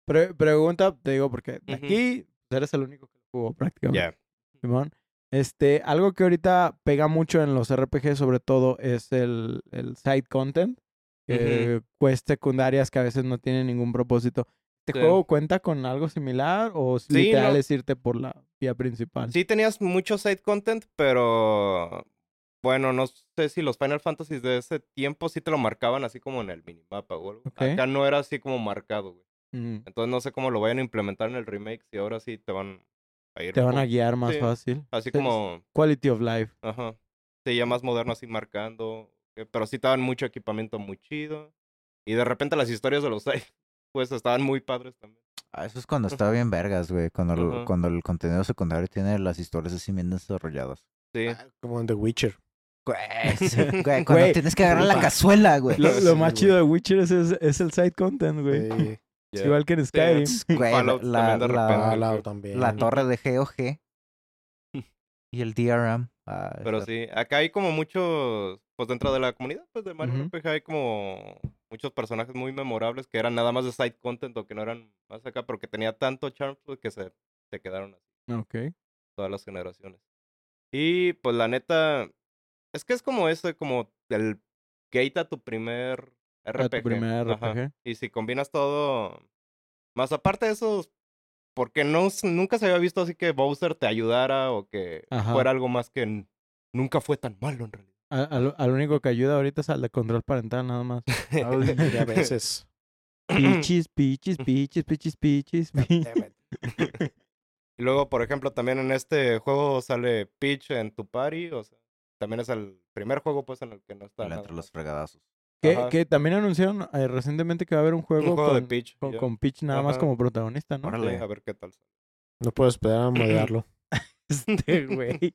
Pre- pregunta, te digo, porque de aquí pues, eres el único que lo jugó prácticamente.
Ya.
Simón. Este, algo que ahorita pega mucho en los RPG, sobre todo, es el, el side content. Quest secundarias que a veces no tienen ningún propósito. ¿Este
Sí.
juego cuenta con algo similar o si
Sí,
literal
no.
es irte por la vía principal?
Sí tenías mucho side content, pero bueno, no sé si los Final Fantasy de ese tiempo sí te lo marcaban así como en el minimapa o algo. Acá no era así como marcado, güey.
Mm,
Entonces no sé cómo lo vayan a implementar en el remake si ahora sí te van a ir
Te van a guiar más
sí,
fácil.
Así
Sí,
como,
Quality of life.
ajá. Sí, ya más moderno así marcando. eh, Pero sí te daban mucho equipamiento muy chido. Y de repente las historias de los side, pues estaban muy padres también.
Ah, eso es cuando está bien vergas, güey. Cuando, el- cuando el contenido secundario tiene las historias así bien desarrolladas.
Sí.
Ah, Como en The Witcher.
Güey, sí, güey, cuando
Güey,
tienes que agarrar la cazuela, güey.
Lo,
Sí,
lo más
güey.
chido de Witcher es, es, es el side content, güey.
Sí.
Igual que en Skyrim.
Güey,
Fallout
la,
también
la-
repente.
Fallout también.
la torre de GOG y el DRM. ah,
Pero
está-
sí, acá hay como muchos, pues dentro de la comunidad pues de Mario
Ujú.
RPG hay como muchos personajes muy memorables que eran nada más de side content o que no eran más acá, pero que tenía tanto charm pues, que se, se quedaron así
Ok.
todas las generaciones. Y pues la neta, es que es como ese, como el gate a tu primer
A
RPG.
tu primer
Ajá.
RPG.
Y si combinas todo, más aparte de eso, porque no, nunca se había visto así que Bowser te ayudara o que
Ajá.
fuera algo más que nunca fue tan malo en realidad.
Al, al único que ayuda ahorita es al de control parental, nada más.
Y a veces.
Pichis, pichis, pichis, pichis, pichis. pi-
Y luego, por ejemplo, también en este juego sale Peach en tu party, o sea, también es el primer juego pues en el que no está nada
entre los fregadazos.
Que, que también anunciaron eh, recientemente que va a haber un juego,
Un juego de
con,
Peach.
con, con Peach nada más como protagonista, ¿no?
Órale.
Sí, a ver qué tal. sale.
No puedo esperar a modearlo.
Este, güey.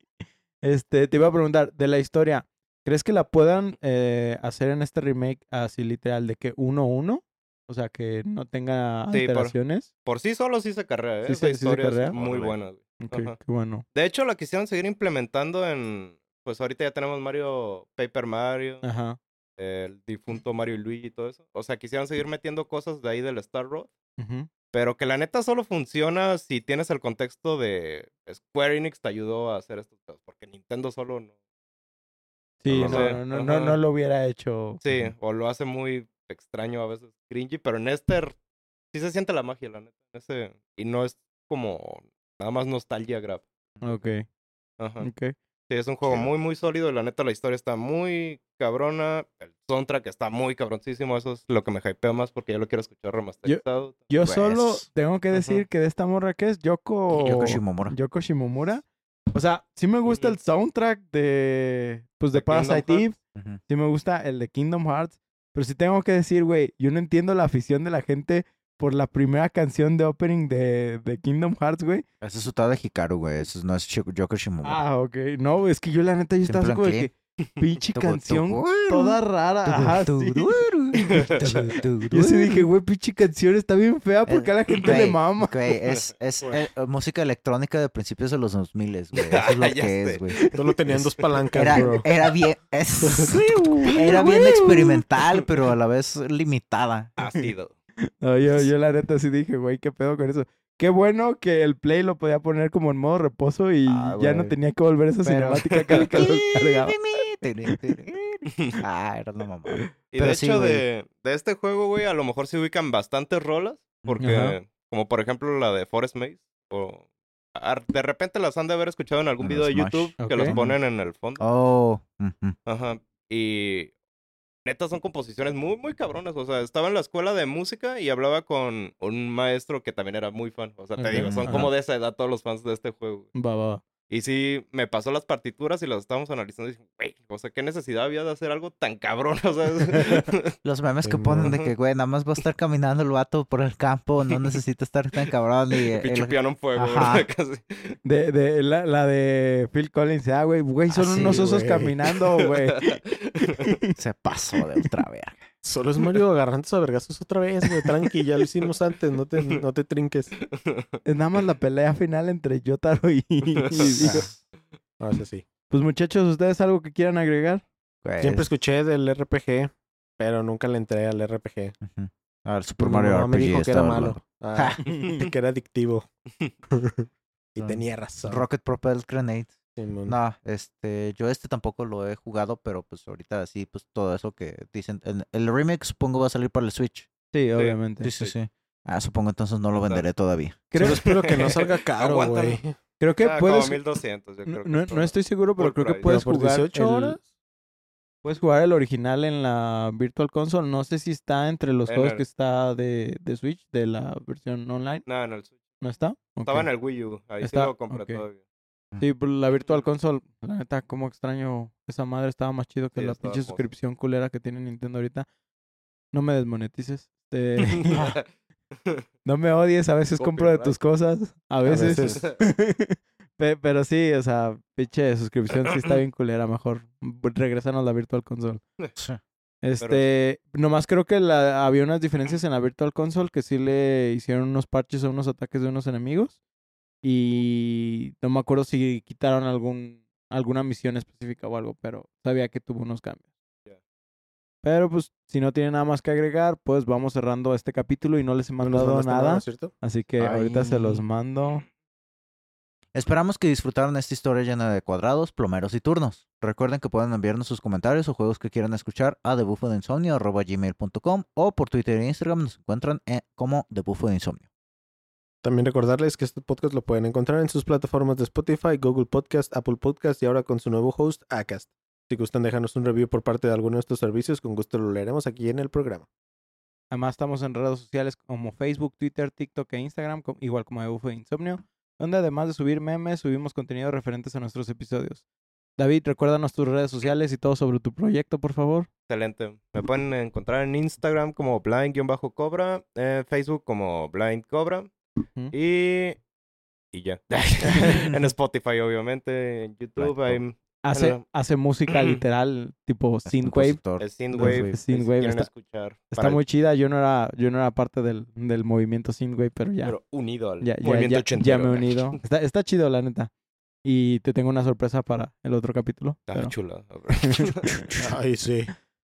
Este, te iba a preguntar, de la historia, ¿crees que la puedan eh, hacer en este remake así literal de que 1-1? O sea, que no tenga
Sí, por-
alteraciones.
Por sí solo sí se carrea, ¿eh?
Sí
Esa
se- sí se
historia
carrea.
es muy buena. güey.
Ok,
Ajá.
qué bueno.
De hecho, la quisieron seguir implementando en... Pues ahorita ya tenemos Mario, Paper Mario,
Ajá.
el difunto Mario y Luigi y todo eso. O sea, quisieron seguir metiendo cosas de ahí del Star Road.
ujú.
Pero que la neta solo funciona si tienes el contexto de Square Enix te ayudó a hacer estos juegos. Porque Nintendo solo no.
Sí, no,
sé.
no, no, no, lo hubiera hecho.
Sí, o lo hace muy extraño a veces, cringy. Pero en este sí se siente la magia, la neta. en Ese, y no es como nada más nostalgia grab.
Ok,
Ajá.
ok.
Sí, es un juego muy, muy sólido. y La neta, la historia está muy cabrona. El soundtrack está muy cabroncísimo. Eso es lo que me hypea más porque yo lo quiero escuchar remasterizado.
Yo
Pues.
solo tengo que decir que de esta morra que es Yoko...
Yoko Shimomura.
Yoko Shimomura. O sea, sí me gusta el soundtrack de... Pues de Parasite Eve.
Hearts.
Ujú.
Sí me gusta el de Kingdom Hearts. Pero sí tengo que decir, güey, yo no entiendo la afición de la gente por la primera canción de opening de, de Kingdom Hearts, güey.
Ese es Utada Hikaru, güey. Ese no es Yoko Shimomura.
Ah, ok. No, es que yo la neta, yo estaba como que pinche canción toda rara. Ajá, sí. Yo sí dije, güey, pinche canción está bien fea porque a la gente le mama.
Güey, es, eh, música electrónica de principios de los 2000, güey. Eso es lo que es, güey.
Solo tenían dos palancas,
Era,
bro.
era bien, es- era bien experimental, pero a la vez limitada.
Ácido.
No, yo, yo la neta sí dije, güey, qué pedo con eso. Qué bueno que el play lo podía poner como en modo reposo y
Ah,
ya no tenía que volver esa
Pero-
cinemática cada que lo cargaba.
Ah, era la mamá.
Y
Pero
de
sí,
hecho,
güey.
de, de este juego, güey, a lo mejor se ubican bastantes rolas. Porque,
Ajá.
como por ejemplo la de Forest Maze. O de repente las han de haber escuchado en algún
En
video de. YouTube que los ponen en el fondo.
Oh.
Ajá. Y neta son composiciones muy, muy cabronas. O sea, estaba en la escuela de música y hablaba con un maestro que también era muy fan. O sea, te digo, son
ajá.
como de esa edad todos los fans de este juego.
Va, va, va.
Y sí, me pasó las partituras y las estábamos analizando y dije, güey, o sea, ¿qué necesidad había de hacer algo tan cabrón? O sea, es-
Los memes que ponen de que, güey, nada más va a estar caminando el vato por el campo, no necesita estar tan cabrón. Y,
pinche
el-
piano en fuego. Casi.
De, de, la, la de Phil Collins, ah, güey, güey, son
Ah, sí,
unos osos caminando, güey.
se pasó de ultra verga.
Solo es Mario agarrando a vergazos otra vez, güey. Tranqui, ya lo hicimos antes. No te, no te trinques.
Es nada más la pelea final entre Yotaro y...
Ah, sí, sí.
Pues muchachos, ¿ustedes algo que quieran agregar?
Güey,
Siempre
es-
escuché del RPG, pero nunca le entré al RPG.
A ver, Super Mario
me
RPG
dijo que era
estaba
malo. Ah, que era adictivo. y
No.
tenía razón.
Rocket Propel Grenade.
Simón.
No, este, yo este tampoco lo he jugado, pero pues ahorita sí, pues todo eso que dicen. El, el remake supongo va a salir para el Switch.
Sí, obviamente.
Sí, sí, sí. Ah, supongo entonces no lo venderé todavía.
Creo,
espero que no salga caro, güey.
creo que
Ah,
puedes...
como 1200, yo creo
No,
que
no- no estoy seguro, pero creo que puedes
¿Pero por
jugar
18
el-
horas?
Puedes jugar el original en la Virtual Console. No sé si está entre los
En
juegos
el-
que está de, de Switch, de la versión online.
No, en el Switch.
¿No está?
Estaba en el Wii U. Ahí
Está-
sí lo compré todavía.
Sí, pero la Virtual Console, la neta, como extraño. Esa madre estaba más chido que
Sí,
la pinche suscripción culera que tiene Nintendo ahorita. No me desmonetices. Este, no me odies, a veces compro de tus cosas. A veces.
veces.
Pe- pero sí, o sea, pinche suscripción sí está bien culera. Mejor regresanos a la Virtual Console. Este, nomás creo que la, había unas diferencias en la Virtual Console que sí le hicieron unos parches a unos ataques de unos enemigos. Y no me acuerdo si quitaron algún alguna misión específica o algo, pero sabía que tuvo unos cambios.
Ya.
Pero pues, si no tiene nada más que agregar, pues vamos cerrando este capítulo y no les he
No
mandado
mandaste
nada.
¿cierto?
Así que ahorita se los
Ay.
mando.
Esperamos que disfrutaron esta historia llena de cuadrados, plomeros y turnos. Recuerden que pueden enviarnos sus comentarios o juegos que quieran escuchar a debufodeinsomnio.gmail.com o por Twitter e Instagram nos encuentran eh, como Debufo de Insomnio.
También recordarles que este podcast lo pueden encontrar en sus plataformas de Spotify, Google Podcast, Apple Podcast y ahora con su nuevo host, Acast. Si gustan dejarnos un review por parte de alguno de estos servicios, con gusto lo leeremos aquí en el programa.
Además estamos en redes sociales como Facebook, Twitter, TikTok e Instagram, igual como Eufo Insomnio, donde además de subir memes, subimos contenido referentes a nuestros episodios. David, recuérdanos tus redes sociales y todo sobre tu proyecto, por favor.
Excelente. Me pueden encontrar en Instagram como blind-cobra, en Facebook como blind y... Y ya. en Spotify, obviamente. En YouTube.
Hace,
Bueno.
hace música literal, tipo synthwave.
Es Synthwave.
Synthwave.
si
está-
escuchar.
Está muy chida. Yo no era, yo no era parte del, del movimiento synthwave, pero ya,
Pero unido al
ya, ya,
movimiento
ya,
ochentero.
ya me he unido. Está, está chido, la neta. Y te tengo una sorpresa para el otro capítulo.
Está
pero-
chula.
Ay, sí.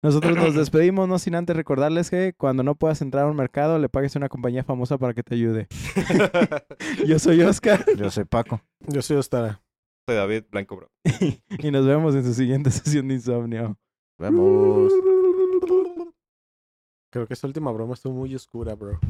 Nosotros nos despedimos, no sin antes recordarles que cuando no puedas entrar a un mercado, le pagues a una compañía famosa para que te ayude. Yo soy Oscar
Yo soy Paco.
Yo soy Ostara.
Soy David Blanco, bro.
y nos vemos en su siguiente sesión de insomnio.
Vemos.
Creo que esta última broma estuvo muy oscura, bro.